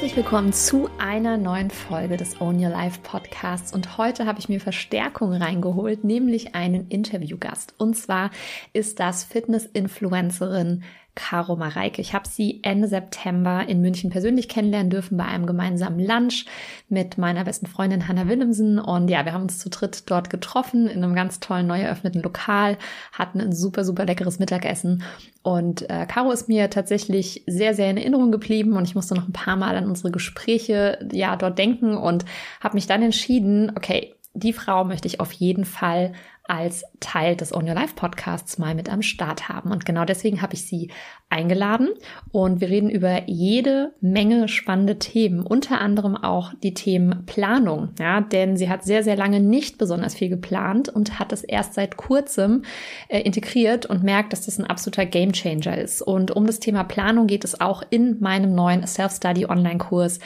Herzlich willkommen zu einer neuen Folge des Own Your Life Podcasts. Und heute habe ich mir Verstärkung reingeholt, nämlich einen Interviewgast. Und zwar ist das Fitness-Influencerin Caro Mareike. Ich habe sie Ende September in München persönlich kennenlernen dürfen bei einem gemeinsamen Lunch mit meiner besten Freundin Hannah Willemsen. Und ja, wir haben uns zu dritt dort getroffen in einem ganz tollen neu eröffneten Lokal, hatten ein super, super leckeres Mittagessen. Und äh, Caro ist mir tatsächlich sehr, sehr in Erinnerung geblieben und ich musste noch ein paar Mal an unsere Gespräche ja dort denken und habe mich dann entschieden, okay, die Frau möchte ich auf jeden Fall als Teil des Own Your Life Podcasts mal mit am Start haben. Und genau deswegen habe ich sie eingeladen und wir reden über jede Menge spannende Themen, unter anderem auch die Themen Planung, ja, denn sie hat sehr, sehr lange nicht besonders viel geplant und hat es erst seit kurzem äh, integriert und merkt, dass das ein absoluter Gamechanger ist. Und um das Thema Planung geht es auch in meinem neuen Self-Study Online-Kurs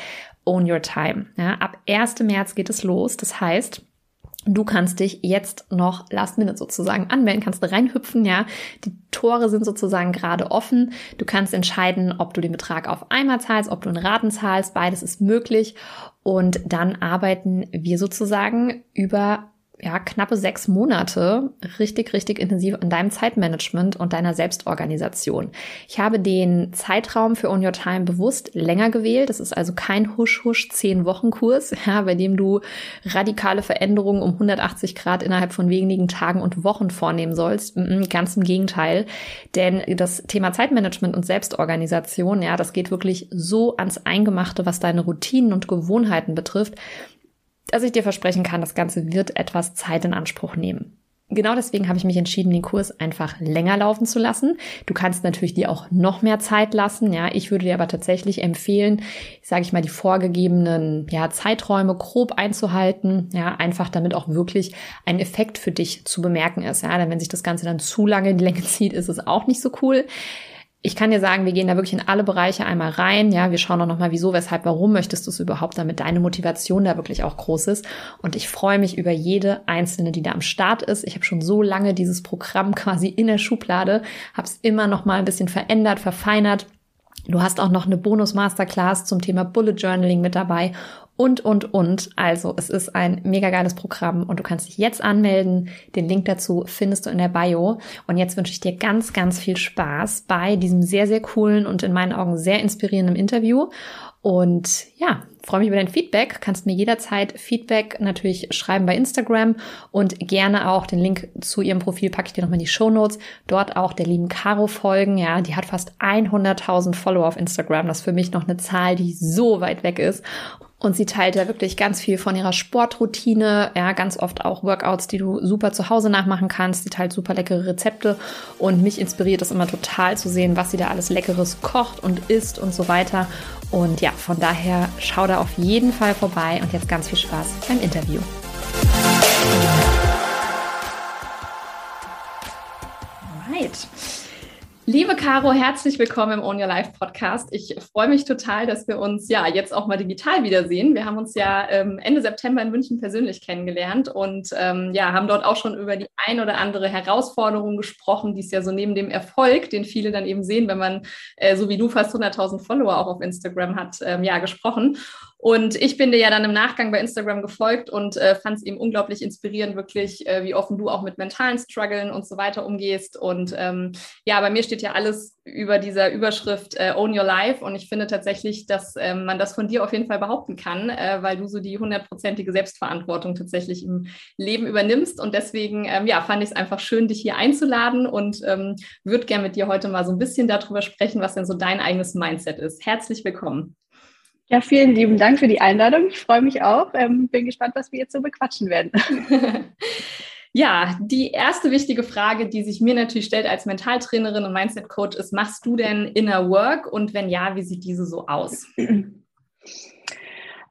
Own Your Time. Ja, ab 1. März geht es los. Das heißt, Du kannst dich jetzt noch last minute sozusagen anmelden, kannst reinhüpfen, ja. Die Tore sind sozusagen gerade offen. Du kannst entscheiden, ob du den Betrag auf einmal zahlst, ob du in Raten zahlst. Beides ist möglich. Und dann arbeiten wir sozusagen über ja, knappe sechs Monate richtig, richtig intensiv an deinem Zeitmanagement und deiner Selbstorganisation. Ich habe den Zeitraum für On Your Time bewusst länger gewählt. Das ist also kein Husch-Husch zehn Wochen Kurs, ja, bei dem du radikale Veränderungen um 180 Grad innerhalb von wenigen Tagen und Wochen vornehmen sollst. Ganz im Gegenteil. Denn das Thema Zeitmanagement und Selbstorganisation, ja, das geht wirklich so ans Eingemachte, was deine Routinen und Gewohnheiten betrifft dass ich dir versprechen kann, das Ganze wird etwas Zeit in Anspruch nehmen. Genau deswegen habe ich mich entschieden, den Kurs einfach länger laufen zu lassen. Du kannst natürlich dir auch noch mehr Zeit lassen. Ja, ich würde dir aber tatsächlich empfehlen, sage ich mal, die vorgegebenen ja, Zeiträume grob einzuhalten. Ja, einfach damit auch wirklich ein Effekt für dich zu bemerken ist. Ja, denn wenn sich das Ganze dann zu lange in die Länge zieht, ist es auch nicht so cool ich kann dir sagen, wir gehen da wirklich in alle Bereiche einmal rein. Ja, wir schauen auch nochmal, wieso, weshalb, warum möchtest du es überhaupt, damit deine Motivation da wirklich auch groß ist. Und ich freue mich über jede einzelne, die da am Start ist. Ich habe schon so lange dieses Programm quasi in der Schublade, habe es immer noch mal ein bisschen verändert, verfeinert. Du hast auch noch eine Bonus-Masterclass zum Thema Bullet Journaling mit dabei und, und, und. Also es ist ein mega geiles Programm und du kannst dich jetzt anmelden. Den Link dazu findest du in der Bio. Und jetzt wünsche ich dir ganz, ganz viel Spaß bei diesem sehr, sehr coolen und in meinen Augen sehr inspirierenden Interview. Und ja, freue mich über dein Feedback. Kannst mir jederzeit Feedback natürlich schreiben bei Instagram und gerne auch den Link zu ihrem Profil packe ich dir nochmal in die Show Notes. Dort auch der lieben Caro folgen. Ja, die hat fast 100.000 Follower auf Instagram. Das ist für mich noch eine Zahl, die so weit weg ist. Und sie teilt ja wirklich ganz viel von ihrer Sportroutine, ja, ganz oft auch Workouts, die du super zu Hause nachmachen kannst. Sie teilt super leckere Rezepte und mich inspiriert es immer total zu sehen, was sie da alles Leckeres kocht und isst und so weiter. Und ja, von daher schau da auf jeden Fall vorbei und jetzt ganz viel Spaß beim Interview. Right. Liebe Caro, herzlich willkommen im Own Your Life Podcast. Ich freue mich total, dass wir uns ja jetzt auch mal digital wiedersehen. Wir haben uns ja ähm, Ende September in München persönlich kennengelernt und ähm, ja, haben dort auch schon über die ein oder andere Herausforderung gesprochen, die es ja so neben dem Erfolg, den viele dann eben sehen, wenn man äh, so wie du fast 100.000 Follower auch auf Instagram hat, ähm, ja, gesprochen. Und ich bin dir ja dann im Nachgang bei Instagram gefolgt und äh, fand es eben unglaublich inspirierend, wirklich, äh, wie offen du auch mit mentalen Struggeln und so weiter umgehst. Und ähm, ja, bei mir steht ja alles über dieser Überschrift äh, Own Your Life. Und ich finde tatsächlich, dass ähm, man das von dir auf jeden Fall behaupten kann, äh, weil du so die hundertprozentige Selbstverantwortung tatsächlich im Leben übernimmst. Und deswegen, ähm, ja, fand ich es einfach schön, dich hier einzuladen und ähm, würde gerne mit dir heute mal so ein bisschen darüber sprechen, was denn so dein eigenes Mindset ist. Herzlich willkommen. Ja, vielen lieben Dank für die Einladung. Ich freue mich auch. Ähm, bin gespannt, was wir jetzt so bequatschen werden. ja, die erste wichtige Frage, die sich mir natürlich stellt als Mentaltrainerin und Mindset-Coach, ist: Machst du denn Inner Work? Und wenn ja, wie sieht diese so aus?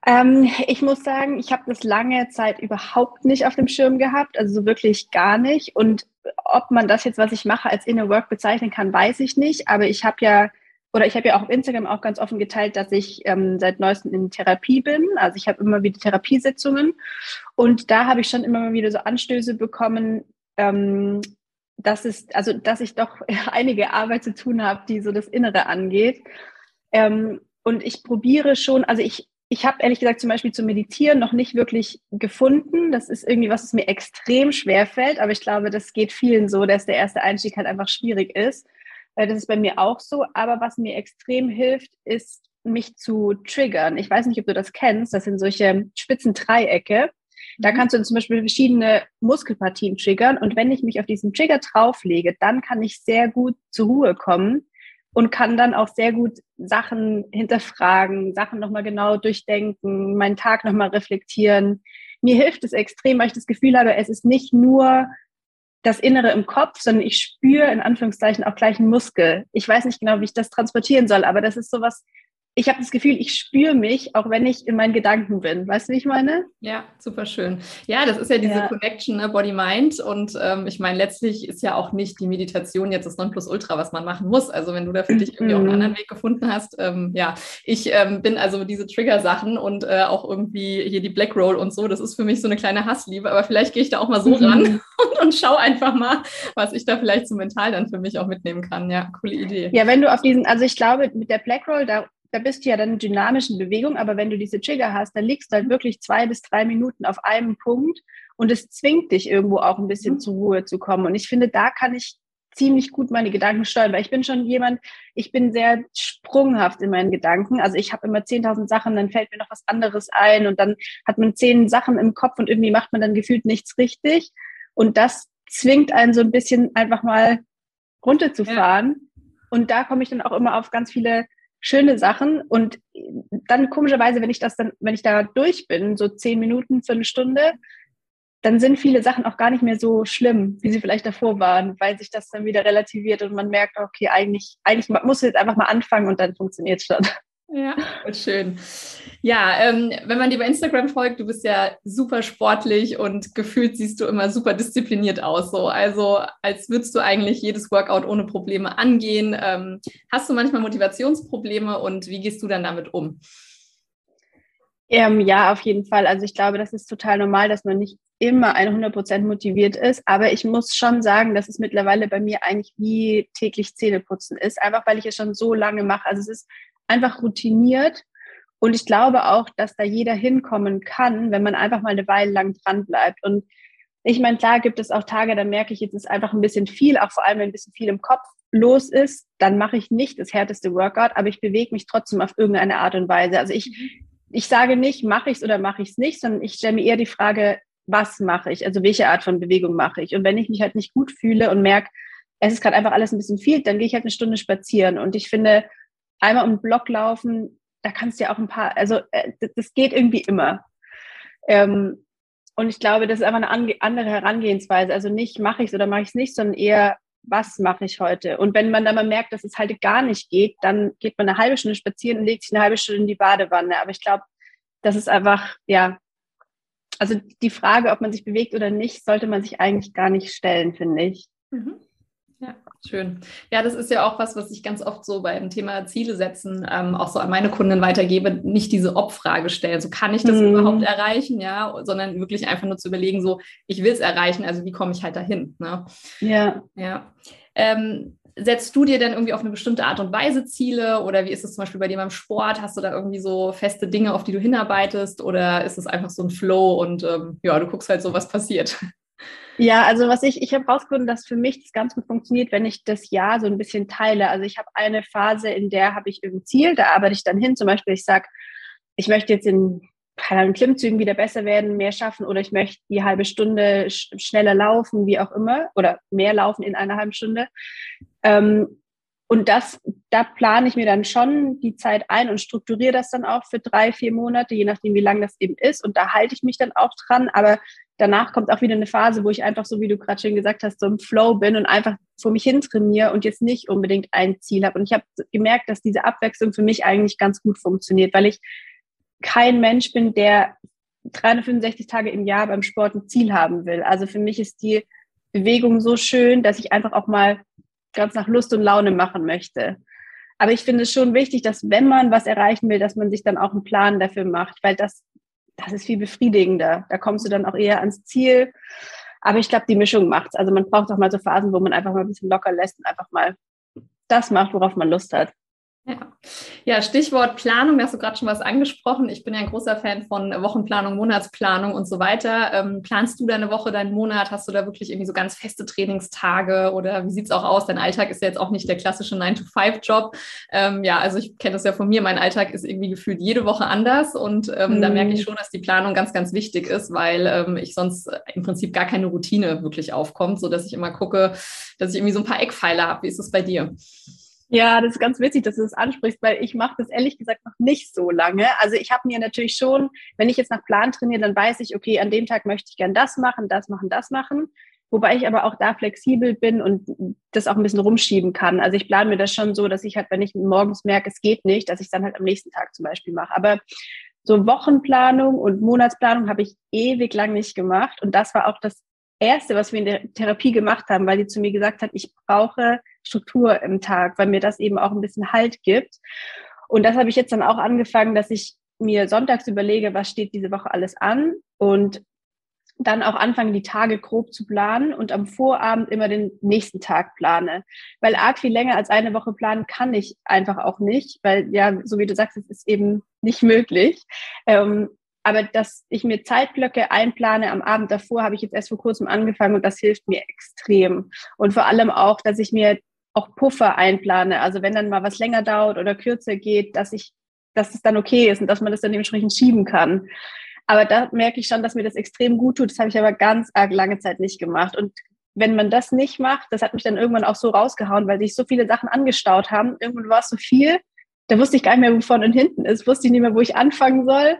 Ähm, ich muss sagen, ich habe das lange Zeit überhaupt nicht auf dem Schirm gehabt, also so wirklich gar nicht. Und ob man das jetzt, was ich mache, als Inner Work bezeichnen kann, weiß ich nicht. Aber ich habe ja oder ich habe ja auch auf Instagram auch ganz offen geteilt, dass ich ähm, seit neuestem in Therapie bin. Also ich habe immer wieder Therapiesitzungen und da habe ich schon immer wieder so Anstöße bekommen, ähm, dass es, also dass ich doch einige Arbeit zu tun habe, die so das Innere angeht. Ähm, und ich probiere schon, also ich, ich habe ehrlich gesagt zum Beispiel zu meditieren noch nicht wirklich gefunden. Das ist irgendwie was, was mir extrem schwer fällt, aber ich glaube, das geht vielen so, dass der erste Einstieg halt einfach schwierig ist. Äh, das ist bei mir auch so. Aber was mir extrem hilft, ist, mich zu triggern. Ich weiß nicht, ob du das kennst. Das sind solche spitzen Dreiecke. Da mhm. kannst du zum Beispiel verschiedene Muskelpartien triggern. Und wenn ich mich auf diesen Trigger drauflege, dann kann ich sehr gut zur Ruhe kommen und kann dann auch sehr gut Sachen hinterfragen, Sachen nochmal genau durchdenken, meinen Tag nochmal reflektieren. Mir hilft es extrem, weil ich das Gefühl habe, es ist nicht nur das Innere im Kopf, sondern ich spüre in Anführungszeichen auch gleich einen Muskel. Ich weiß nicht genau, wie ich das transportieren soll, aber das ist sowas, ich habe das Gefühl, ich spüre mich, auch wenn ich in meinen Gedanken bin. Weißt du, wie ich meine? Ja, super schön. Ja, das ist ja diese ja. Connection, ne, Body-Mind. Und ähm, ich meine, letztlich ist ja auch nicht die Meditation jetzt das Nonplusultra, was man machen muss. Also wenn du da für dich irgendwie mhm. auch einen mhm. anderen Weg gefunden hast. Ähm, ja, ich ähm, bin also diese Trigger-Sachen und äh, auch irgendwie hier die Black Roll und so, das ist für mich so eine kleine Hassliebe. Aber vielleicht gehe ich da auch mal so mhm. ran und, und schaue einfach mal, was ich da vielleicht so mental dann für mich auch mitnehmen kann. Ja, coole Idee. Ja, wenn du auf diesen, also ich glaube, mit der Black Roll, da da bist du ja dann in dynamischen Bewegung, aber wenn du diese Trigger hast, dann liegst du halt wirklich zwei bis drei Minuten auf einem Punkt und es zwingt dich irgendwo auch ein bisschen mhm. zur Ruhe zu kommen. Und ich finde, da kann ich ziemlich gut meine Gedanken steuern, weil ich bin schon jemand, ich bin sehr sprunghaft in meinen Gedanken. Also ich habe immer 10.000 Sachen, dann fällt mir noch was anderes ein und dann hat man zehn Sachen im Kopf und irgendwie macht man dann gefühlt nichts richtig. Und das zwingt einen so ein bisschen einfach mal runterzufahren. Ja. Und da komme ich dann auch immer auf ganz viele schöne Sachen. Und dann komischerweise, wenn ich das dann, wenn ich da durch bin, so zehn Minuten, Viertelstunde, dann sind viele Sachen auch gar nicht mehr so schlimm, wie sie vielleicht davor waren, weil sich das dann wieder relativiert und man merkt, okay, eigentlich, eigentlich muss jetzt einfach mal anfangen und dann funktioniert es schon. Ja, schön. Ja, ähm, wenn man dir bei Instagram folgt, du bist ja super sportlich und gefühlt siehst du immer super diszipliniert aus. So. Also als würdest du eigentlich jedes Workout ohne Probleme angehen. Ähm, hast du manchmal Motivationsprobleme und wie gehst du dann damit um? Ähm, ja, auf jeden Fall. Also ich glaube, das ist total normal, dass man nicht immer 100% motiviert ist. Aber ich muss schon sagen, dass es mittlerweile bei mir eigentlich wie täglich Zähneputzen ist, einfach weil ich es schon so lange mache. Also es ist einfach routiniert. Und ich glaube auch, dass da jeder hinkommen kann, wenn man einfach mal eine Weile lang dran bleibt. Und ich meine, klar gibt es auch Tage, da merke ich, jetzt ist einfach ein bisschen viel, auch vor allem, wenn ein bisschen viel im Kopf los ist, dann mache ich nicht das härteste Workout, aber ich bewege mich trotzdem auf irgendeine Art und Weise. Also ich, ich sage nicht, mache ich es oder mache ich es nicht, sondern ich stelle mir eher die Frage, was mache ich? Also welche Art von Bewegung mache ich? Und wenn ich mich halt nicht gut fühle und merke, es ist gerade einfach alles ein bisschen viel, dann gehe ich halt eine Stunde spazieren. Und ich finde, einmal um den Block laufen, da kannst du ja auch ein paar, also äh, das geht irgendwie immer. Ähm, und ich glaube, das ist einfach eine andere Herangehensweise. Also nicht mache ich es oder mache ich es nicht, sondern eher, was mache ich heute? Und wenn man dann mal merkt, dass es halt gar nicht geht, dann geht man eine halbe Stunde spazieren und legt sich eine halbe Stunde in die Badewanne. Aber ich glaube, das ist einfach, ja, also die Frage, ob man sich bewegt oder nicht, sollte man sich eigentlich gar nicht stellen, finde ich. Mhm. Schön. Ja, das ist ja auch was, was ich ganz oft so beim Thema Ziele setzen ähm, auch so an meine Kunden weitergebe, nicht diese Ob-Frage stellen. So kann ich das mhm. überhaupt erreichen, ja, sondern wirklich einfach nur zu überlegen, so ich will es erreichen, also wie komme ich halt dahin? Ne? Ja. Ja. Ähm, setzt du dir denn irgendwie auf eine bestimmte Art und Weise Ziele oder wie ist es zum Beispiel bei dir beim Sport? Hast du da irgendwie so feste Dinge, auf die du hinarbeitest oder ist es einfach so ein Flow und ähm, ja, du guckst halt so, was passiert? Ja, also was ich, ich habe rausgefunden, dass für mich das ganz gut funktioniert, wenn ich das Jahr so ein bisschen teile. Also ich habe eine Phase, in der habe ich irgendein Ziel, da arbeite ich dann hin. Zum Beispiel, ich sage, ich möchte jetzt in keine Klimmzügen wieder besser werden, mehr schaffen oder ich möchte die halbe Stunde sch schneller laufen, wie auch immer, oder mehr laufen in einer halben Stunde. Ähm, und das, da plane ich mir dann schon die Zeit ein und strukturiere das dann auch für drei, vier Monate, je nachdem, wie lang das eben ist. Und da halte ich mich dann auch dran. Aber danach kommt auch wieder eine Phase, wo ich einfach so, wie du gerade schon gesagt hast, so im Flow bin und einfach vor mich hin trainiere und jetzt nicht unbedingt ein Ziel habe. Und ich habe gemerkt, dass diese Abwechslung für mich eigentlich ganz gut funktioniert, weil ich kein Mensch bin, der 365 Tage im Jahr beim Sport ein Ziel haben will. Also für mich ist die Bewegung so schön, dass ich einfach auch mal ganz nach Lust und Laune machen möchte. Aber ich finde es schon wichtig, dass wenn man was erreichen will, dass man sich dann auch einen Plan dafür macht, weil das das ist viel befriedigender. Da kommst du dann auch eher ans Ziel. Aber ich glaube, die Mischung macht's. Also man braucht auch mal so Phasen, wo man einfach mal ein bisschen locker lässt und einfach mal das macht, worauf man Lust hat. Ja. ja, Stichwort Planung, da hast du gerade schon was angesprochen. Ich bin ja ein großer Fan von Wochenplanung, Monatsplanung und so weiter. Ähm, planst du deine Woche, deinen Monat? Hast du da wirklich irgendwie so ganz feste Trainingstage oder wie sieht es auch aus? Dein Alltag ist ja jetzt auch nicht der klassische 9-to-5-Job. Ähm, ja, also ich kenne das ja von mir. Mein Alltag ist irgendwie gefühlt jede Woche anders und ähm, mhm. da merke ich schon, dass die Planung ganz, ganz wichtig ist, weil ähm, ich sonst im Prinzip gar keine Routine wirklich aufkommt, sodass ich immer gucke, dass ich irgendwie so ein paar Eckpfeiler habe. Wie ist es bei dir? Ja, das ist ganz witzig, dass du das ansprichst, weil ich mache das ehrlich gesagt noch nicht so lange. Also ich habe mir natürlich schon, wenn ich jetzt nach Plan trainiere, dann weiß ich, okay, an dem Tag möchte ich gern das machen, das machen, das machen. Wobei ich aber auch da flexibel bin und das auch ein bisschen rumschieben kann. Also ich plane mir das schon so, dass ich halt, wenn ich morgens merke, es geht nicht, dass ich dann halt am nächsten Tag zum Beispiel mache. Aber so Wochenplanung und Monatsplanung habe ich ewig lang nicht gemacht. Und das war auch das Erste, was wir in der Therapie gemacht haben, weil sie zu mir gesagt hat, ich brauche Struktur im Tag, weil mir das eben auch ein bisschen Halt gibt. Und das habe ich jetzt dann auch angefangen, dass ich mir sonntags überlege, was steht diese Woche alles an und dann auch anfangen, die Tage grob zu planen und am Vorabend immer den nächsten Tag plane. Weil arg viel länger als eine Woche planen kann ich einfach auch nicht, weil ja, so wie du sagst, es ist eben nicht möglich. Ähm, aber dass ich mir Zeitblöcke einplane am Abend davor, habe ich jetzt erst vor kurzem angefangen und das hilft mir extrem. Und vor allem auch, dass ich mir auch Puffer einplane. Also wenn dann mal was länger dauert oder kürzer geht, dass ich, dass es dann okay ist und dass man das dann dementsprechend schieben kann. Aber da merke ich schon, dass mir das extrem gut tut. Das habe ich aber ganz arg lange Zeit nicht gemacht. Und wenn man das nicht macht, das hat mich dann irgendwann auch so rausgehauen, weil sich so viele Sachen angestaut haben. Irgendwann war es so viel, da wusste ich gar nicht mehr, wo vorne und hinten ist, wusste ich nicht mehr, wo ich anfangen soll.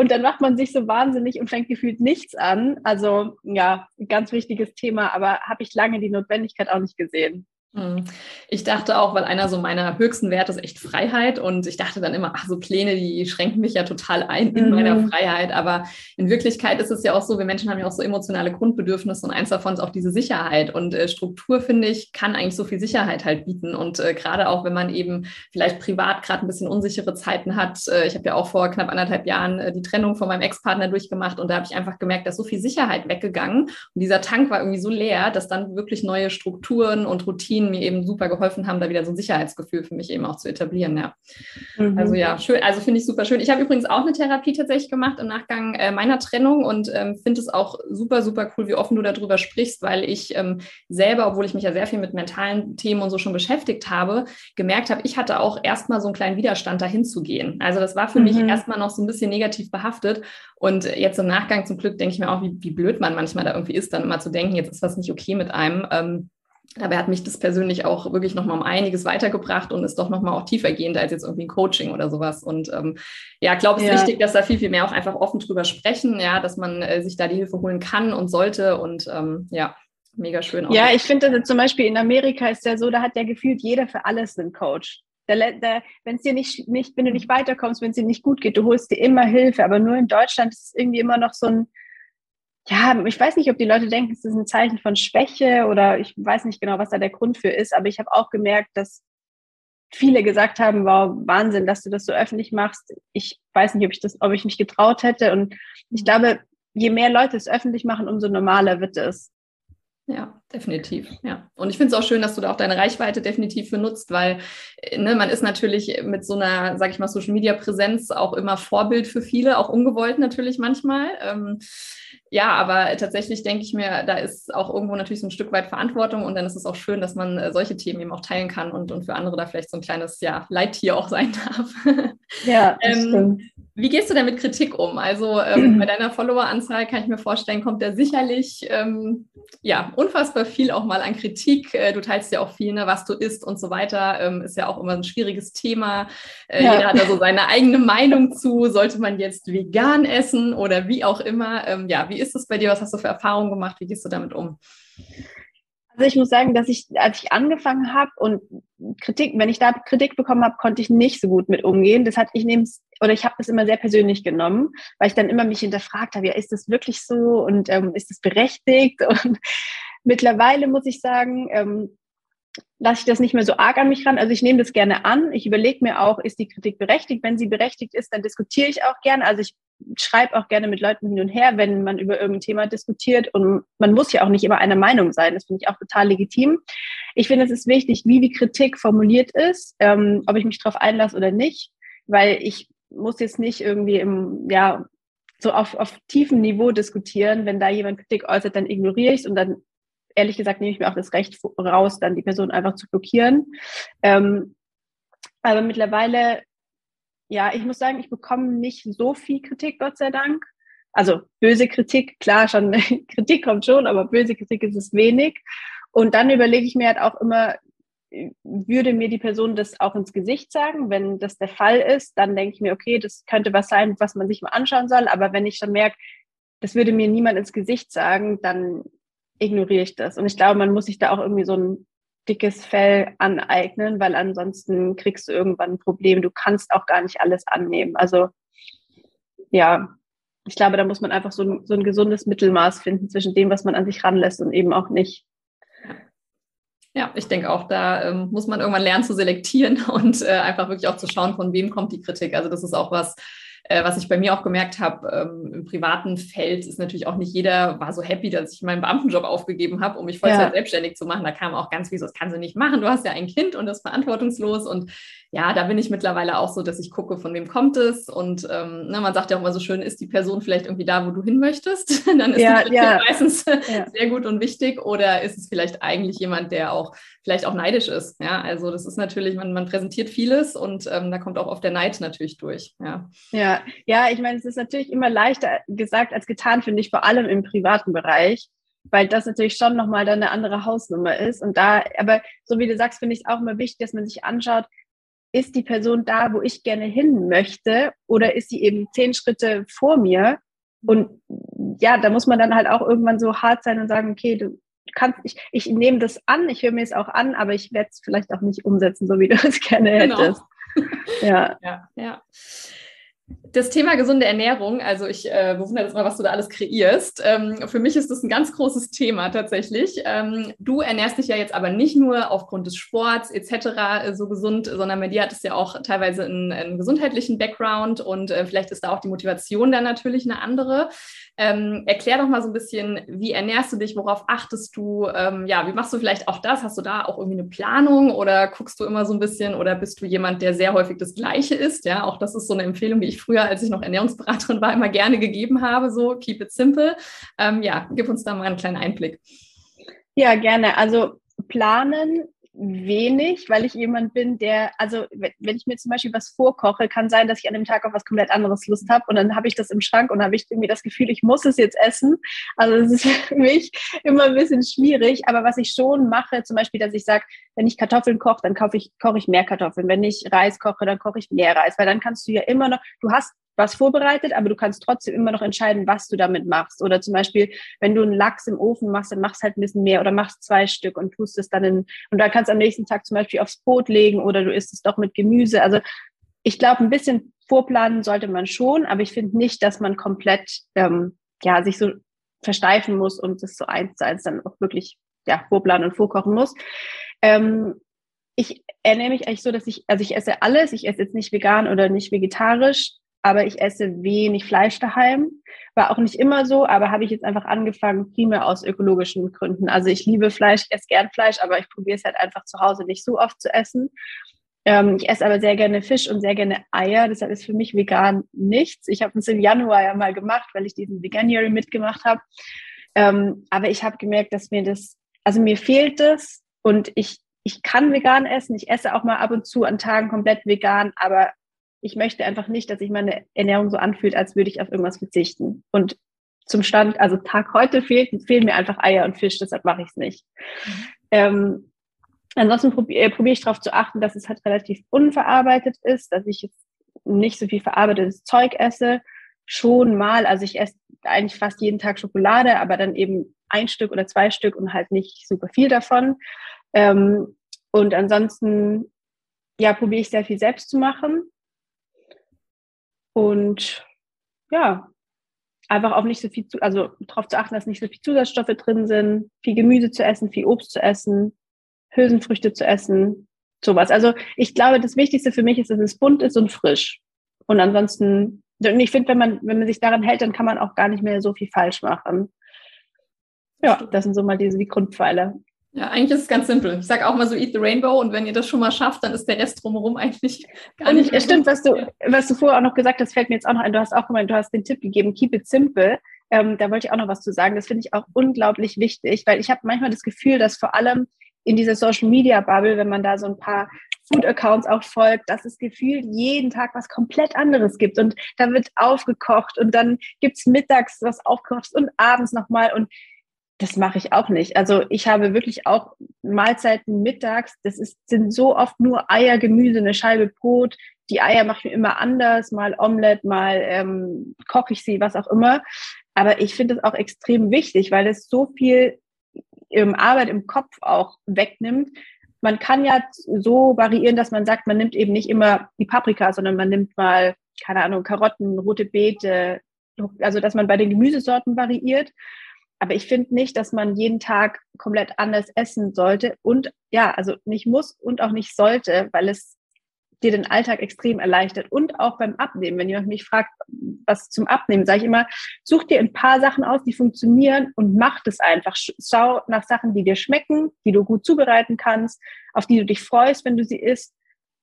Und dann macht man sich so wahnsinnig und fängt gefühlt nichts an. Also ja, ganz wichtiges Thema, aber habe ich lange die Notwendigkeit auch nicht gesehen. Hm. Ich dachte auch, weil einer so meiner höchsten Werte ist echt Freiheit und ich dachte dann immer, ach, so Pläne, die schränken mich ja total ein in mhm. meiner Freiheit. Aber in Wirklichkeit ist es ja auch so, wir Menschen haben ja auch so emotionale Grundbedürfnisse und eins davon ist auch diese Sicherheit. Und äh, Struktur, finde ich, kann eigentlich so viel Sicherheit halt bieten. Und äh, gerade auch, wenn man eben vielleicht privat gerade ein bisschen unsichere Zeiten hat. Äh, ich habe ja auch vor knapp anderthalb Jahren äh, die Trennung von meinem Ex-Partner durchgemacht und da habe ich einfach gemerkt, dass so viel Sicherheit weggegangen und dieser Tank war irgendwie so leer, dass dann wirklich neue Strukturen und Routinen Routinen mir eben super geholfen haben, da wieder so ein Sicherheitsgefühl für mich eben auch zu etablieren. Ja. Mhm. Also ja, schön, also finde ich super schön. Ich habe übrigens auch eine Therapie tatsächlich gemacht im Nachgang äh, meiner Trennung und ähm, finde es auch super, super cool, wie offen du darüber sprichst, weil ich ähm, selber, obwohl ich mich ja sehr viel mit mentalen Themen und so schon beschäftigt habe, gemerkt habe, ich hatte auch erstmal so einen kleinen Widerstand, dahin zu gehen. Also das war für mhm. mich erstmal noch so ein bisschen negativ behaftet. Und jetzt im Nachgang zum Glück denke ich mir auch, wie, wie blöd man manchmal da irgendwie ist, dann immer zu denken, jetzt ist was nicht okay mit einem. Ähm, Dabei hat mich das persönlich auch wirklich nochmal um einiges weitergebracht und ist doch nochmal auch tiefergehend als jetzt irgendwie ein Coaching oder sowas. Und ähm, ja, glaube, es ist ja. wichtig, dass da viel, viel mehr auch einfach offen drüber sprechen, ja, dass man äh, sich da die Hilfe holen kann und sollte. Und ähm, ja, mega schön. Auch. Ja, ich finde das zum Beispiel in Amerika ist ja so, da hat ja gefühlt jeder für alles einen Coach. Wenn es dir nicht, nicht, wenn du nicht weiterkommst, wenn es dir nicht gut geht, du holst dir immer Hilfe. Aber nur in Deutschland ist es irgendwie immer noch so ein, ja, ich weiß nicht, ob die Leute denken, es ist ein Zeichen von Schwäche oder ich weiß nicht genau, was da der Grund für ist, aber ich habe auch gemerkt, dass viele gesagt haben, wow, Wahnsinn, dass du das so öffentlich machst. Ich weiß nicht, ob ich das, ob ich mich getraut hätte. Und ich glaube, je mehr Leute es öffentlich machen, umso normaler wird es. Ja, definitiv. Ja. Und ich finde es auch schön, dass du da auch deine Reichweite definitiv benutzt, weil äh, ne, man ist natürlich mit so einer, sag ich mal, Social Media Präsenz auch immer Vorbild für viele, auch ungewollt natürlich manchmal. Ähm, ja, aber tatsächlich denke ich mir, da ist auch irgendwo natürlich so ein Stück weit Verantwortung und dann ist es auch schön, dass man äh, solche Themen eben auch teilen kann und, und für andere da vielleicht so ein kleines ja, Leittier auch sein darf. Ja, ähm, stimmt. Wie gehst du denn mit Kritik um? Also ähm, bei deiner Follower-Anzahl kann ich mir vorstellen, kommt da sicherlich ähm, ja unfassbar viel auch mal an Kritik. Äh, du teilst ja auch viel, ne, was du isst und so weiter. Ähm, ist ja auch immer ein schwieriges Thema. Äh, ja. Jeder hat da so seine eigene Meinung zu. Sollte man jetzt vegan essen oder wie auch immer? Ähm, ja, wie ist es bei dir? Was hast du für Erfahrungen gemacht? Wie gehst du damit um? Also ich muss sagen, dass ich, als ich angefangen habe und Kritik, wenn ich da Kritik bekommen habe, konnte ich nicht so gut mit umgehen. Das hat ich nehme oder ich habe das immer sehr persönlich genommen, weil ich dann immer mich hinterfragt habe, ja, ist das wirklich so und ähm, ist das berechtigt? Und mittlerweile muss ich sagen, ähm, lasse ich das nicht mehr so arg an mich ran. Also ich nehme das gerne an. Ich überlege mir auch, ist die Kritik berechtigt? Wenn sie berechtigt ist, dann diskutiere ich auch gerne. Also ich schreibe auch gerne mit Leuten hin und her, wenn man über irgendein Thema diskutiert. Und man muss ja auch nicht immer einer Meinung sein. Das finde ich auch total legitim. ich finde, es ist wichtig, wie die Kritik formuliert ist, ähm, ob ich mich darauf einlasse oder nicht, weil ich muss jetzt nicht irgendwie im, ja, so auf, auf tiefem Niveau diskutieren. Wenn da jemand Kritik äußert, dann ignoriere ich es und dann, ehrlich gesagt, nehme ich mir auch das Recht raus, dann die Person einfach zu blockieren. Ähm, aber mittlerweile, ja, ich muss sagen, ich bekomme nicht so viel Kritik, Gott sei Dank. Also böse Kritik, klar, schon Kritik kommt schon, aber böse Kritik ist es wenig. Und dann überlege ich mir halt auch immer, würde mir die Person das auch ins Gesicht sagen. Wenn das der Fall ist, dann denke ich mir, okay, das könnte was sein, was man sich mal anschauen soll. Aber wenn ich schon merke, das würde mir niemand ins Gesicht sagen, dann ignoriere ich das. Und ich glaube, man muss sich da auch irgendwie so ein dickes Fell aneignen, weil ansonsten kriegst du irgendwann ein Problem. Du kannst auch gar nicht alles annehmen. Also ja, ich glaube, da muss man einfach so ein, so ein gesundes Mittelmaß finden zwischen dem, was man an sich ranlässt und eben auch nicht. Ja, ich denke auch, da ähm, muss man irgendwann lernen zu selektieren und äh, einfach wirklich auch zu schauen, von wem kommt die Kritik. Also das ist auch was, äh, was ich bei mir auch gemerkt habe, ähm, im privaten Feld ist natürlich auch nicht jeder war so happy, dass ich meinen Beamtenjob aufgegeben habe, um mich Vollzeit ja. selbstständig zu machen. Da kam auch ganz wie so, das kannst du nicht machen, du hast ja ein Kind und das ist verantwortungslos und ja, da bin ich mittlerweile auch so, dass ich gucke, von wem kommt es. Und ähm, ne, man sagt ja auch immer so schön, ist die Person vielleicht irgendwie da, wo du hin möchtest? Dann ist ja, die ja. meistens ja. sehr gut und wichtig. Oder ist es vielleicht eigentlich jemand, der auch vielleicht auch neidisch ist? Ja, also das ist natürlich, man, man präsentiert vieles und ähm, da kommt auch oft der Neid natürlich durch. Ja, ja, ja ich meine, es ist natürlich immer leichter gesagt als getan, finde ich, vor allem im privaten Bereich weil das natürlich schon nochmal dann eine andere Hausnummer ist. Und da, aber so wie du sagst, finde ich es auch immer wichtig, dass man sich anschaut, ist die Person da, wo ich gerne hin möchte oder ist sie eben zehn Schritte vor mir? Und ja, da muss man dann halt auch irgendwann so hart sein und sagen, okay, du kannst, ich, ich nehme das an, ich höre mir es auch an, aber ich werde es vielleicht auch nicht umsetzen, so wie du es gerne genau. hättest. Genau. Ja. ja, ja. Das Thema gesunde Ernährung, also ich äh, bewundere das mal, was du da alles kreierst. Ähm, für mich ist das ein ganz großes Thema tatsächlich. Ähm, du ernährst dich ja jetzt aber nicht nur aufgrund des Sports etc. Äh, so gesund, sondern bei dir hat es ja auch teilweise einen, einen gesundheitlichen Background und äh, vielleicht ist da auch die Motivation dann natürlich eine andere. Ähm, erklär doch mal so ein bisschen, wie ernährst du dich, worauf achtest du? Ähm, ja, wie machst du vielleicht auch das? Hast du da auch irgendwie eine Planung oder guckst du immer so ein bisschen oder bist du jemand, der sehr häufig das Gleiche isst? Ja, auch das ist so eine Empfehlung, die ich früher, als ich noch Ernährungsberaterin war, immer gerne gegeben habe. So, keep it simple. Ähm, ja, gib uns da mal einen kleinen Einblick. Ja, gerne. Also planen wenig, weil ich jemand bin, der, also wenn ich mir zum Beispiel was vorkoche, kann sein, dass ich an dem Tag auf was komplett anderes Lust habe und dann habe ich das im Schrank und habe ich irgendwie das Gefühl, ich muss es jetzt essen. Also es ist für mich immer ein bisschen schwierig. Aber was ich schon mache, zum Beispiel, dass ich sage, wenn ich Kartoffeln koche, dann kaufe ich, koche ich mehr Kartoffeln. Wenn ich Reis koche, dann koche ich mehr Reis, weil dann kannst du ja immer noch, du hast was vorbereitet, aber du kannst trotzdem immer noch entscheiden, was du damit machst. Oder zum Beispiel, wenn du einen Lachs im Ofen machst, dann machst halt ein bisschen mehr oder machst zwei Stück und tust es dann in, und dann kannst du am nächsten Tag zum Beispiel aufs Brot legen oder du isst es doch mit Gemüse. Also ich glaube, ein bisschen vorplanen sollte man schon, aber ich finde nicht, dass man komplett, ähm, ja, sich so versteifen muss und das so eins zu eins dann auch wirklich, ja, vorplanen und vorkochen muss. Ähm, ich ernähre mich eigentlich so, dass ich, also ich esse alles. Ich esse jetzt nicht vegan oder nicht vegetarisch aber ich esse wenig Fleisch daheim. War auch nicht immer so, aber habe ich jetzt einfach angefangen, primär aus ökologischen Gründen. Also ich liebe Fleisch, ich esse gern Fleisch, aber ich probiere es halt einfach zu Hause nicht so oft zu essen. Ähm, ich esse aber sehr gerne Fisch und sehr gerne Eier. Deshalb ist für mich vegan nichts. Ich habe es im Januar ja mal gemacht, weil ich diesen Veganuary mitgemacht habe. Ähm, aber ich habe gemerkt, dass mir das, also mir fehlt es und ich, ich kann vegan essen. Ich esse auch mal ab und zu an Tagen komplett vegan, aber ich möchte einfach nicht, dass sich meine Ernährung so anfühlt, als würde ich auf irgendwas verzichten. Und zum Stand, also Tag heute fehlt, fehlen mir einfach Eier und Fisch, deshalb mache ich es nicht. Mhm. Ähm, ansonsten probiere äh, probier ich darauf zu achten, dass es halt relativ unverarbeitet ist, dass ich jetzt nicht so viel verarbeitetes Zeug esse. Schon mal, also ich esse eigentlich fast jeden Tag Schokolade, aber dann eben ein Stück oder zwei Stück und halt nicht super viel davon. Ähm, und ansonsten, ja, probiere ich sehr viel selbst zu machen. Und ja, einfach auch nicht so viel zu, also darauf zu achten, dass nicht so viel Zusatzstoffe drin sind, viel Gemüse zu essen, viel Obst zu essen, Hülsenfrüchte zu essen, sowas. Also ich glaube, das Wichtigste für mich ist, dass es bunt ist und frisch. Und ansonsten, und ich finde, wenn man, wenn man sich daran hält, dann kann man auch gar nicht mehr so viel falsch machen. Ja, das sind so mal diese die Grundpfeiler. Ja, eigentlich ist es ganz simpel. Ich sage auch mal so, eat the rainbow und wenn ihr das schon mal schafft, dann ist der Rest drumherum eigentlich gar nicht. Und stimmt, was du, was du vorher auch noch gesagt hast, fällt mir jetzt auch noch ein. Du hast auch gemeint, du hast den Tipp gegeben, keep it simple. Ähm, da wollte ich auch noch was zu sagen. Das finde ich auch unglaublich wichtig, weil ich habe manchmal das Gefühl, dass vor allem in dieser Social Media Bubble, wenn man da so ein paar Food Accounts auch folgt, dass es gefühlt jeden Tag was komplett anderes gibt und da wird aufgekocht und dann gibt's mittags was aufgekocht und abends nochmal und das mache ich auch nicht. Also ich habe wirklich auch Mahlzeiten mittags. Das ist, sind so oft nur Eier, Gemüse, eine Scheibe Brot. Die Eier mache ich mir immer anders, mal Omelette, mal ähm, koche ich sie, was auch immer. Aber ich finde es auch extrem wichtig, weil es so viel ähm, Arbeit im Kopf auch wegnimmt. Man kann ja so variieren, dass man sagt, man nimmt eben nicht immer die Paprika, sondern man nimmt mal, keine Ahnung, Karotten, rote Beete, also dass man bei den Gemüsesorten variiert. Aber ich finde nicht, dass man jeden Tag komplett anders essen sollte und ja, also nicht muss und auch nicht sollte, weil es dir den Alltag extrem erleichtert und auch beim Abnehmen. Wenn jemand mich fragt, was zum Abnehmen, sage ich immer, such dir ein paar Sachen aus, die funktionieren und mach das einfach. Schau nach Sachen, die dir schmecken, die du gut zubereiten kannst, auf die du dich freust, wenn du sie isst.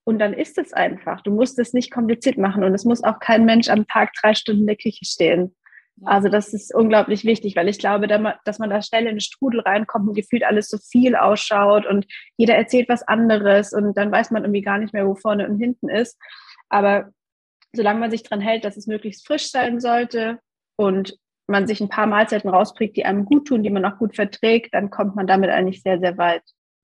Und dann ist es einfach. Du musst es nicht kompliziert machen und es muss auch kein Mensch am Tag drei Stunden in der Küche stehen. Also das ist unglaublich wichtig, weil ich glaube, dass man da schnell in den Strudel reinkommt und gefühlt alles so viel ausschaut und jeder erzählt was anderes und dann weiß man irgendwie gar nicht mehr, wo vorne und hinten ist. Aber solange man sich dran hält, dass es möglichst frisch sein sollte und man sich ein paar Mahlzeiten rausprägt, die einem gut tun, die man auch gut verträgt, dann kommt man damit eigentlich sehr, sehr weit.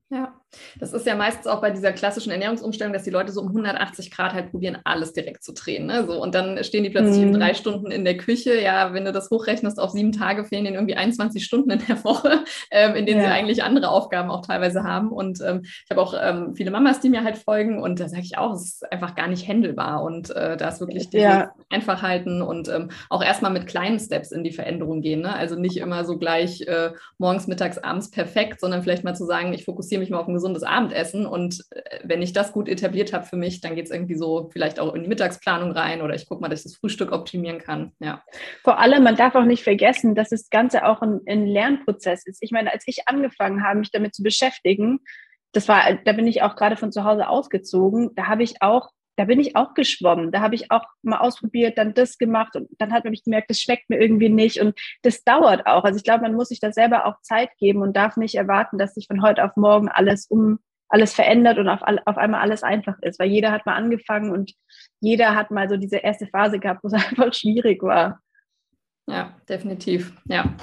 Ja, das ist ja meistens auch bei dieser klassischen Ernährungsumstellung, dass die Leute so um 180 Grad halt probieren, alles direkt zu drehen. Ne? So, und dann stehen die plötzlich mhm. in drei Stunden in der Küche. Ja, wenn du das hochrechnest, auf sieben Tage fehlen ihnen irgendwie 21 Stunden in der Woche, ähm, in denen ja. sie eigentlich andere Aufgaben auch teilweise haben. Und ähm, ich habe auch ähm, viele Mamas, die mir halt folgen. Und da sage ich auch, es ist einfach gar nicht händelbar. Und äh, da ist wirklich dieses ja. Einfachhalten und ähm, auch erstmal mit kleinen Steps in die Veränderung gehen. Ne? Also nicht immer so gleich äh, morgens, mittags, abends perfekt, sondern vielleicht mal zu sagen, ich fokussiere mich mal auf ein gesundes Abendessen und äh, wenn ich das gut etabliert habe für mich, dann geht es irgendwie so vielleicht auch in die Mittagsplanung rein oder ich gucke mal, dass ich das Frühstück optimieren kann. Ja. Vor allem, man darf auch nicht vergessen, dass das Ganze auch ein, ein Lernprozess ist. Ich meine, als ich angefangen habe, mich damit zu beschäftigen, das war, da bin ich auch gerade von zu Hause ausgezogen, da habe ich auch da bin ich auch geschwommen. Da habe ich auch mal ausprobiert, dann das gemacht und dann hat man mich gemerkt, das schmeckt mir irgendwie nicht und das dauert auch. Also ich glaube, man muss sich da selber auch Zeit geben und darf nicht erwarten, dass sich von heute auf morgen alles um alles verändert und auf, auf einmal alles einfach ist, weil jeder hat mal angefangen und jeder hat mal so diese erste Phase gehabt, wo es einfach schwierig war. Ja, definitiv. Ja.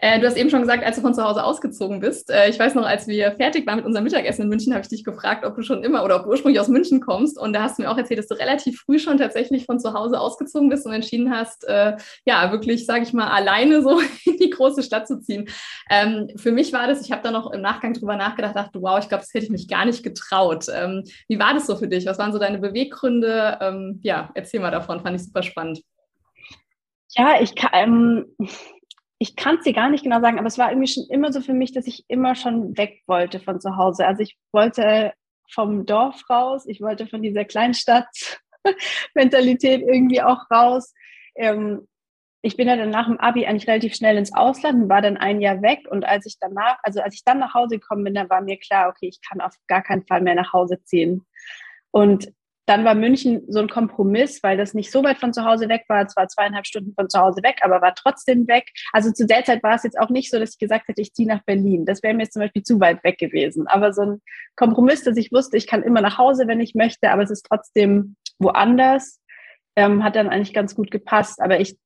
Äh, du hast eben schon gesagt, als du von zu Hause ausgezogen bist. Äh, ich weiß noch, als wir fertig waren mit unserem Mittagessen in München, habe ich dich gefragt, ob du schon immer oder ob du ursprünglich aus München kommst. Und da hast du mir auch erzählt, dass du relativ früh schon tatsächlich von zu Hause ausgezogen bist und entschieden hast, äh, ja, wirklich, sage ich mal, alleine so in die große Stadt zu ziehen. Ähm, für mich war das, ich habe da noch im Nachgang drüber nachgedacht, dachte, wow, ich glaube, das hätte ich mich gar nicht getraut. Ähm, wie war das so für dich? Was waren so deine Beweggründe? Ähm, ja, erzähl mal davon, fand ich super spannend. Ja, ich kann, ähm, ich kann es dir gar nicht genau sagen, aber es war irgendwie schon immer so für mich, dass ich immer schon weg wollte von zu Hause. Also ich wollte vom Dorf raus, ich wollte von dieser Kleinstadt-Mentalität irgendwie auch raus. Ähm, ich bin ja dann nach dem Abi eigentlich relativ schnell ins Ausland und war dann ein Jahr weg. Und als ich danach, also als ich dann nach Hause gekommen bin, dann war mir klar, okay, ich kann auf gar keinen Fall mehr nach Hause ziehen. Und dann war München so ein Kompromiss, weil das nicht so weit von zu Hause weg war. Zwar zweieinhalb Stunden von zu Hause weg, aber war trotzdem weg. Also zu der Zeit war es jetzt auch nicht so, dass ich gesagt hätte, ich ziehe nach Berlin. Das wäre mir jetzt zum Beispiel zu weit weg gewesen. Aber so ein Kompromiss, dass ich wusste, ich kann immer nach Hause, wenn ich möchte, aber es ist trotzdem woanders, ähm, hat dann eigentlich ganz gut gepasst. Aber ich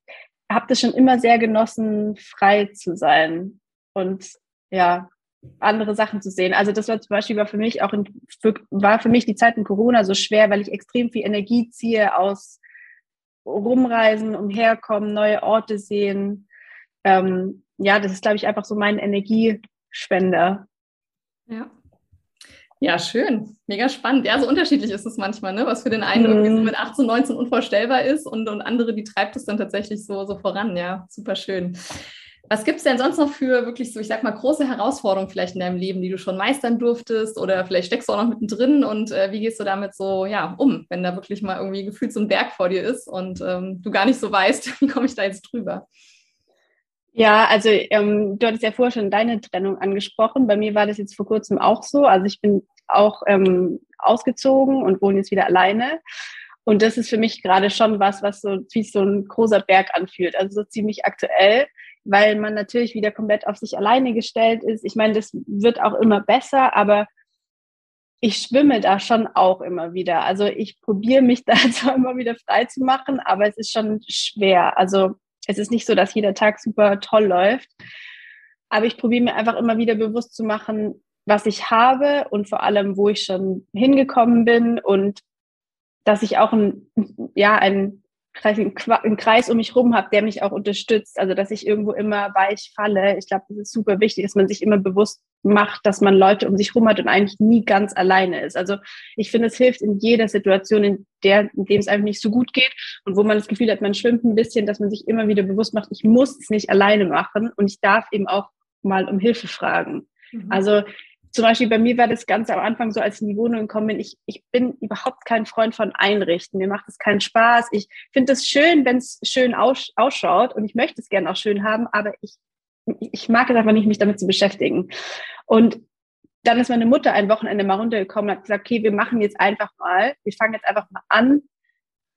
habe das schon immer sehr genossen, frei zu sein. Und ja, andere Sachen zu sehen. Also das war zum Beispiel war für mich auch in, für, war für mich die Zeit in Corona so schwer, weil ich extrem viel Energie ziehe aus rumreisen, umherkommen, neue Orte sehen. Ähm, ja, das ist, glaube ich, einfach so mein Energiespender. Ja. Ja, schön. Mega spannend. Ja, so unterschiedlich ist es manchmal, ne? was für den einen mhm. irgendwie so mit 18, 19 unvorstellbar ist und, und andere, die treibt es dann tatsächlich so, so voran. Ja, super schön. Was gibt es denn sonst noch für wirklich so, ich sag mal, große Herausforderungen vielleicht in deinem Leben, die du schon meistern durftest oder vielleicht steckst du auch noch mittendrin und äh, wie gehst du damit so ja, um, wenn da wirklich mal irgendwie gefühlt so ein Berg vor dir ist und ähm, du gar nicht so weißt, wie komme ich da jetzt drüber? Ja, also ähm, du hattest ja vorher schon deine Trennung angesprochen. Bei mir war das jetzt vor kurzem auch so. Also ich bin auch ähm, ausgezogen und wohne jetzt wieder alleine. Und das ist für mich gerade schon was, was so wie so ein großer Berg anfühlt. Also so ziemlich aktuell, weil man natürlich wieder komplett auf sich alleine gestellt ist. Ich meine, das wird auch immer besser, aber ich schwimme da schon auch immer wieder. Also ich probiere mich da zwar immer wieder frei zu machen, aber es ist schon schwer. Also es ist nicht so, dass jeder Tag super toll läuft. Aber ich probiere mir einfach immer wieder bewusst zu machen, was ich habe und vor allem, wo ich schon hingekommen bin und dass ich auch ein, ja, ein, einen Kreis um mich rum habe, der mich auch unterstützt. Also, dass ich irgendwo immer weich falle. Ich glaube, das ist super wichtig, dass man sich immer bewusst macht, dass man Leute um sich rum hat und eigentlich nie ganz alleine ist. Also ich finde, es hilft in jeder Situation, in der, in dem es einfach nicht so gut geht und wo man das Gefühl hat, man schwimmt ein bisschen, dass man sich immer wieder bewusst macht, ich muss es nicht alleine machen und ich darf eben auch mal um Hilfe fragen. Mhm. Also zum Beispiel bei mir war das Ganze am Anfang so, als ich in die Wohnung gekommen bin, ich, ich bin überhaupt kein Freund von Einrichten. Mir macht es keinen Spaß. Ich finde es schön, wenn es schön aus, ausschaut und ich möchte es gerne auch schön haben, aber ich ich mag es einfach nicht, mich damit zu beschäftigen. Und dann ist meine Mutter ein Wochenende mal runtergekommen und hat gesagt, okay, wir machen jetzt einfach mal, wir fangen jetzt einfach mal an.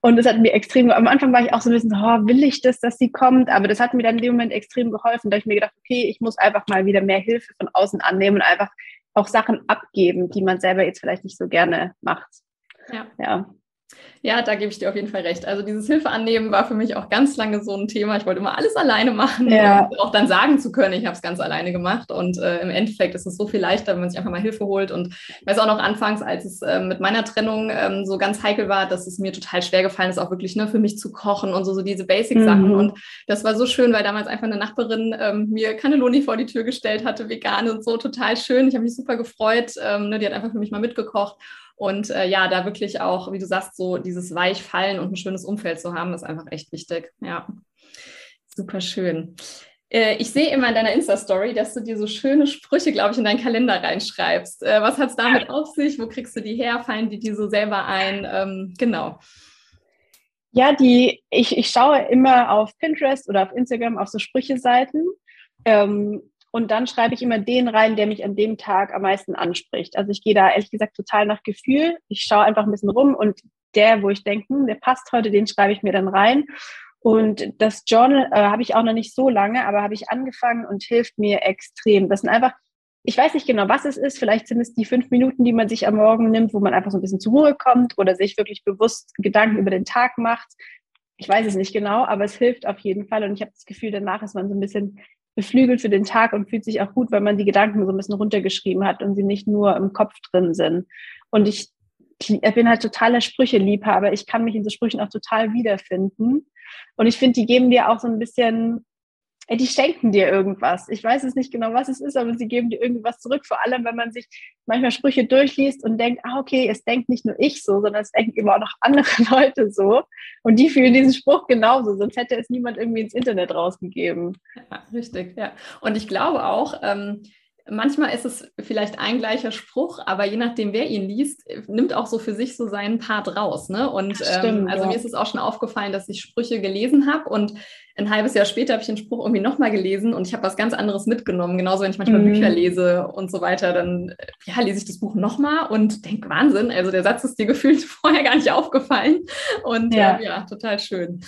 Und das hat mir extrem, am Anfang war ich auch so ein bisschen, oh, will ich das, dass sie kommt? Aber das hat mir dann in dem Moment extrem geholfen, da ich mir gedacht, okay, ich muss einfach mal wieder mehr Hilfe von außen annehmen und einfach auch Sachen abgeben, die man selber jetzt vielleicht nicht so gerne macht. Ja. ja. Ja, da gebe ich dir auf jeden Fall recht. Also dieses Hilfe annehmen war für mich auch ganz lange so ein Thema. Ich wollte immer alles alleine machen ja. auch dann sagen zu können, ich habe es ganz alleine gemacht. Und äh, im Endeffekt ist es so viel leichter, wenn man sich einfach mal Hilfe holt. Und ich weiß auch noch anfangs, als es äh, mit meiner Trennung ähm, so ganz heikel war, dass es mir total schwer gefallen ist, auch wirklich ne, für mich zu kochen und so, so diese Basic-Sachen. Mhm. Und das war so schön, weil damals einfach eine Nachbarin ähm, mir Cannelloni vor die Tür gestellt hatte, vegan und so, total schön. Ich habe mich super gefreut. Ähm, ne, die hat einfach für mich mal mitgekocht. Und äh, ja, da wirklich auch, wie du sagst, so dieses Weichfallen und ein schönes Umfeld zu haben, ist einfach echt wichtig. Ja, super schön. Äh, ich sehe immer in deiner Insta-Story, dass du dir so schöne Sprüche, glaube ich, in deinen Kalender reinschreibst. Äh, was hat es damit auf sich? Wo kriegst du die her? Fallen die dir so selber ein? Ähm, genau. Ja, die, ich, ich schaue immer auf Pinterest oder auf Instagram auf so Sprüche-Seiten. Ähm, und dann schreibe ich immer den rein, der mich an dem Tag am meisten anspricht. Also ich gehe da ehrlich gesagt total nach Gefühl. Ich schaue einfach ein bisschen rum und der, wo ich denke, hm, der passt heute, den schreibe ich mir dann rein. Und das Journal äh, habe ich auch noch nicht so lange, aber habe ich angefangen und hilft mir extrem. Das sind einfach, ich weiß nicht genau, was es ist. Vielleicht sind es die fünf Minuten, die man sich am Morgen nimmt, wo man einfach so ein bisschen zur Ruhe kommt oder sich wirklich bewusst Gedanken über den Tag macht. Ich weiß es nicht genau, aber es hilft auf jeden Fall. Und ich habe das Gefühl, danach ist man so ein bisschen beflügelt für den Tag und fühlt sich auch gut, weil man die Gedanken so ein bisschen runtergeschrieben hat und sie nicht nur im Kopf drin sind. Und ich, bin halt totaler Sprüche-Liebhaber. Ich kann mich in so Sprüchen auch total wiederfinden. Und ich finde, die geben dir auch so ein bisschen ey, die schenken dir irgendwas. Ich weiß es nicht genau, was es ist, aber sie geben dir irgendwas zurück. Vor allem, wenn man sich manchmal Sprüche durchliest und denkt, ah, okay, es denkt nicht nur ich so, sondern es denken immer auch noch andere Leute so. Und die fühlen diesen Spruch genauso, sonst hätte es niemand irgendwie ins Internet rausgegeben. Ja, richtig, ja. Und ich glaube auch, ähm, manchmal ist es vielleicht ein gleicher Spruch, aber je nachdem, wer ihn liest, nimmt auch so für sich so seinen Part raus. Ne? Und Stimmt, ähm, also ja. mir ist es auch schon aufgefallen, dass ich Sprüche gelesen habe und ein halbes Jahr später habe ich den Spruch irgendwie nochmal gelesen und ich habe was ganz anderes mitgenommen. Genauso, wenn ich manchmal mhm. Bücher lese und so weiter, dann ja, lese ich das Buch nochmal und denke, Wahnsinn, also der Satz ist dir gefühlt vorher gar nicht aufgefallen. Und ja, äh, ja total schön.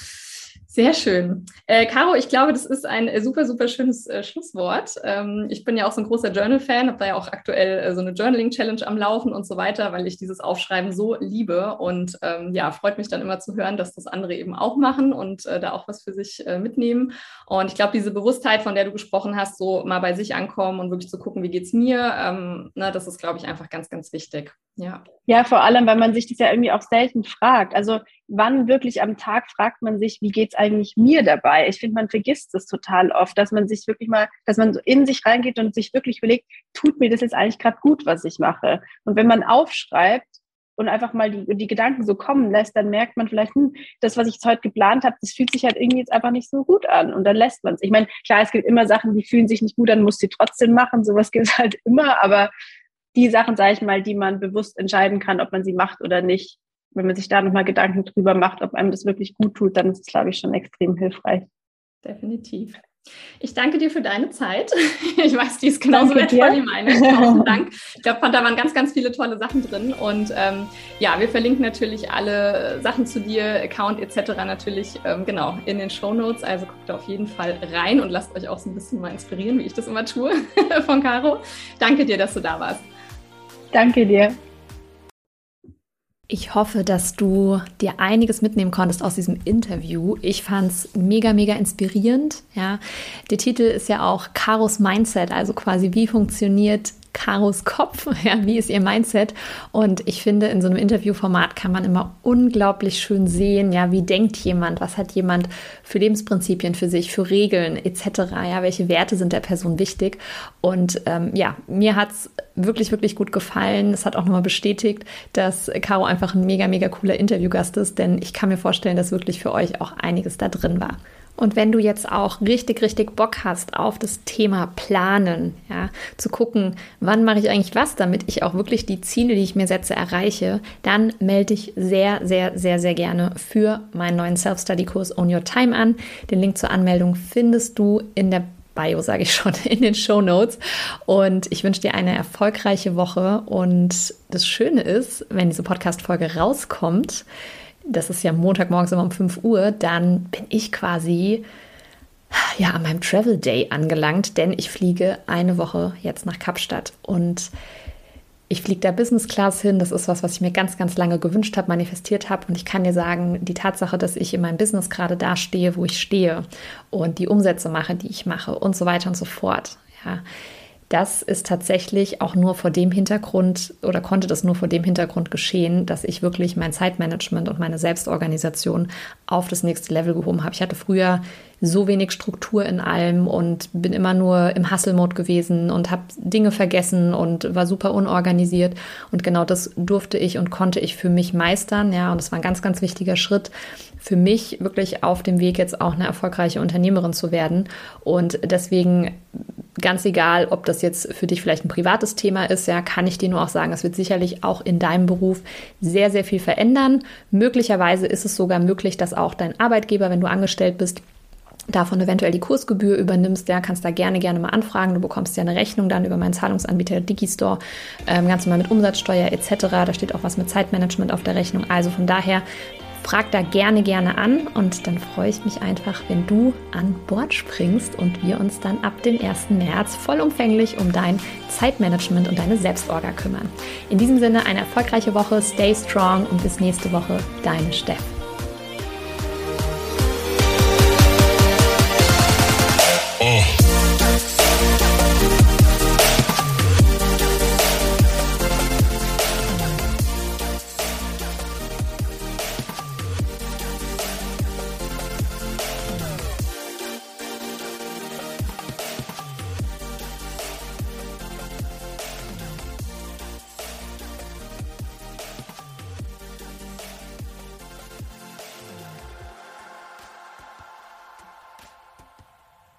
Sehr schön. Äh, Caro, ich glaube, das ist ein äh, super, super schönes äh, Schlusswort. Ähm, ich bin ja auch so ein großer Journal-Fan, habe da ja auch aktuell äh, so eine Journaling-Challenge am Laufen und so weiter, weil ich dieses Aufschreiben so liebe. Und ähm, ja, freut mich dann immer zu hören, dass das andere eben auch machen und äh, da auch was für sich äh, mitnehmen. Und ich glaube, diese Bewusstheit, von der du gesprochen hast, so mal bei sich ankommen und wirklich zu gucken, wie geht es mir, ähm, na, das ist, glaube ich, einfach ganz, ganz wichtig. Ja. ja, vor allem, weil man sich das ja irgendwie auch selten fragt. Also wann wirklich am Tag fragt man sich, wie geht's eigentlich mir dabei? Ich finde, man vergisst das total oft, dass man sich wirklich mal, dass man so in sich reingeht und sich wirklich überlegt, tut mir das jetzt eigentlich gerade gut, was ich mache? Und wenn man aufschreibt und einfach mal die, die Gedanken so kommen lässt, dann merkt man vielleicht, hm, das, was ich jetzt heute geplant habe, das fühlt sich halt irgendwie jetzt einfach nicht so gut an. Und dann lässt man es. Ich meine, klar, es gibt immer Sachen, die fühlen sich nicht gut an, muss sie trotzdem machen. Sowas gibt es halt immer, aber die Sachen, sage ich mal, die man bewusst entscheiden kann, ob man sie macht oder nicht, wenn man sich da nochmal Gedanken drüber macht, ob einem das wirklich gut tut, dann ist es, glaube ich, schon extrem hilfreich. Definitiv. Ich danke dir für deine Zeit. Ich weiß, die ist genauso wertvoll wie meine. Tausend Dank. Ich glaube, da waren ganz, ganz viele tolle Sachen drin. Und ähm, ja, wir verlinken natürlich alle Sachen zu dir, Account etc. natürlich ähm, genau in den Show Notes. Also guckt da auf jeden Fall rein und lasst euch auch so ein bisschen mal inspirieren, wie ich das immer tue von Caro. Danke dir, dass du da warst. Danke dir. Ich hoffe, dass du dir einiges mitnehmen konntest aus diesem Interview. Ich fand es mega, mega inspirierend. Ja, der Titel ist ja auch Karos Mindset, also quasi wie funktioniert Karos Kopf, ja, wie ist ihr Mindset? Und ich finde, in so einem Interviewformat kann man immer unglaublich schön sehen, ja, wie denkt jemand, was hat jemand für Lebensprinzipien für sich, für Regeln etc., ja, welche Werte sind der Person wichtig? Und ähm, ja, mir hat es wirklich, wirklich gut gefallen. Es hat auch nochmal bestätigt, dass Caro einfach ein mega, mega cooler Interviewgast ist, denn ich kann mir vorstellen, dass wirklich für euch auch einiges da drin war. Und wenn du jetzt auch richtig, richtig Bock hast auf das Thema Planen, ja, zu gucken, wann mache ich eigentlich was, damit ich auch wirklich die Ziele, die ich mir setze, erreiche, dann melde dich sehr, sehr, sehr, sehr gerne für meinen neuen Self-Study-Kurs Own Your Time an. Den Link zur Anmeldung findest du in der Bio, sage ich schon, in den Show Notes. Und ich wünsche dir eine erfolgreiche Woche. Und das Schöne ist, wenn diese Podcast-Folge rauskommt, das ist ja Montagmorgens immer um 5 Uhr, dann bin ich quasi ja an meinem Travel Day angelangt, denn ich fliege eine Woche jetzt nach Kapstadt und ich fliege da Business Class hin. Das ist was, was ich mir ganz, ganz lange gewünscht habe, manifestiert habe. Und ich kann dir sagen, die Tatsache, dass ich in meinem Business gerade da stehe, wo ich stehe und die Umsätze mache, die ich mache und so weiter und so fort, ja, das ist tatsächlich auch nur vor dem Hintergrund oder konnte das nur vor dem Hintergrund geschehen, dass ich wirklich mein Zeitmanagement und meine Selbstorganisation auf das nächste Level gehoben habe. Ich hatte früher so wenig Struktur in allem und bin immer nur im Hustle-Mode gewesen und habe Dinge vergessen und war super unorganisiert. Und genau das durfte ich und konnte ich für mich meistern. Ja, und das war ein ganz, ganz wichtiger Schritt für mich wirklich auf dem Weg jetzt auch eine erfolgreiche Unternehmerin zu werden. Und deswegen ganz egal, ob das jetzt für dich vielleicht ein privates Thema ist, ja, kann ich dir nur auch sagen, es wird sicherlich auch in deinem Beruf sehr, sehr viel verändern. Möglicherweise ist es sogar möglich, dass auch dein Arbeitgeber, wenn du angestellt bist, davon eventuell die Kursgebühr übernimmst, ja, kannst da gerne, gerne mal anfragen. Du bekommst ja eine Rechnung dann über meinen Zahlungsanbieter Digistore, ähm, ganz normal mit Umsatzsteuer etc. Da steht auch was mit Zeitmanagement auf der Rechnung. Also von daher frag da gerne, gerne an und dann freue ich mich einfach, wenn du an Bord springst und wir uns dann ab dem 1. März vollumfänglich um dein Zeitmanagement und deine Selbstorga kümmern. In diesem Sinne eine erfolgreiche Woche, stay strong und bis nächste Woche, deine Steff.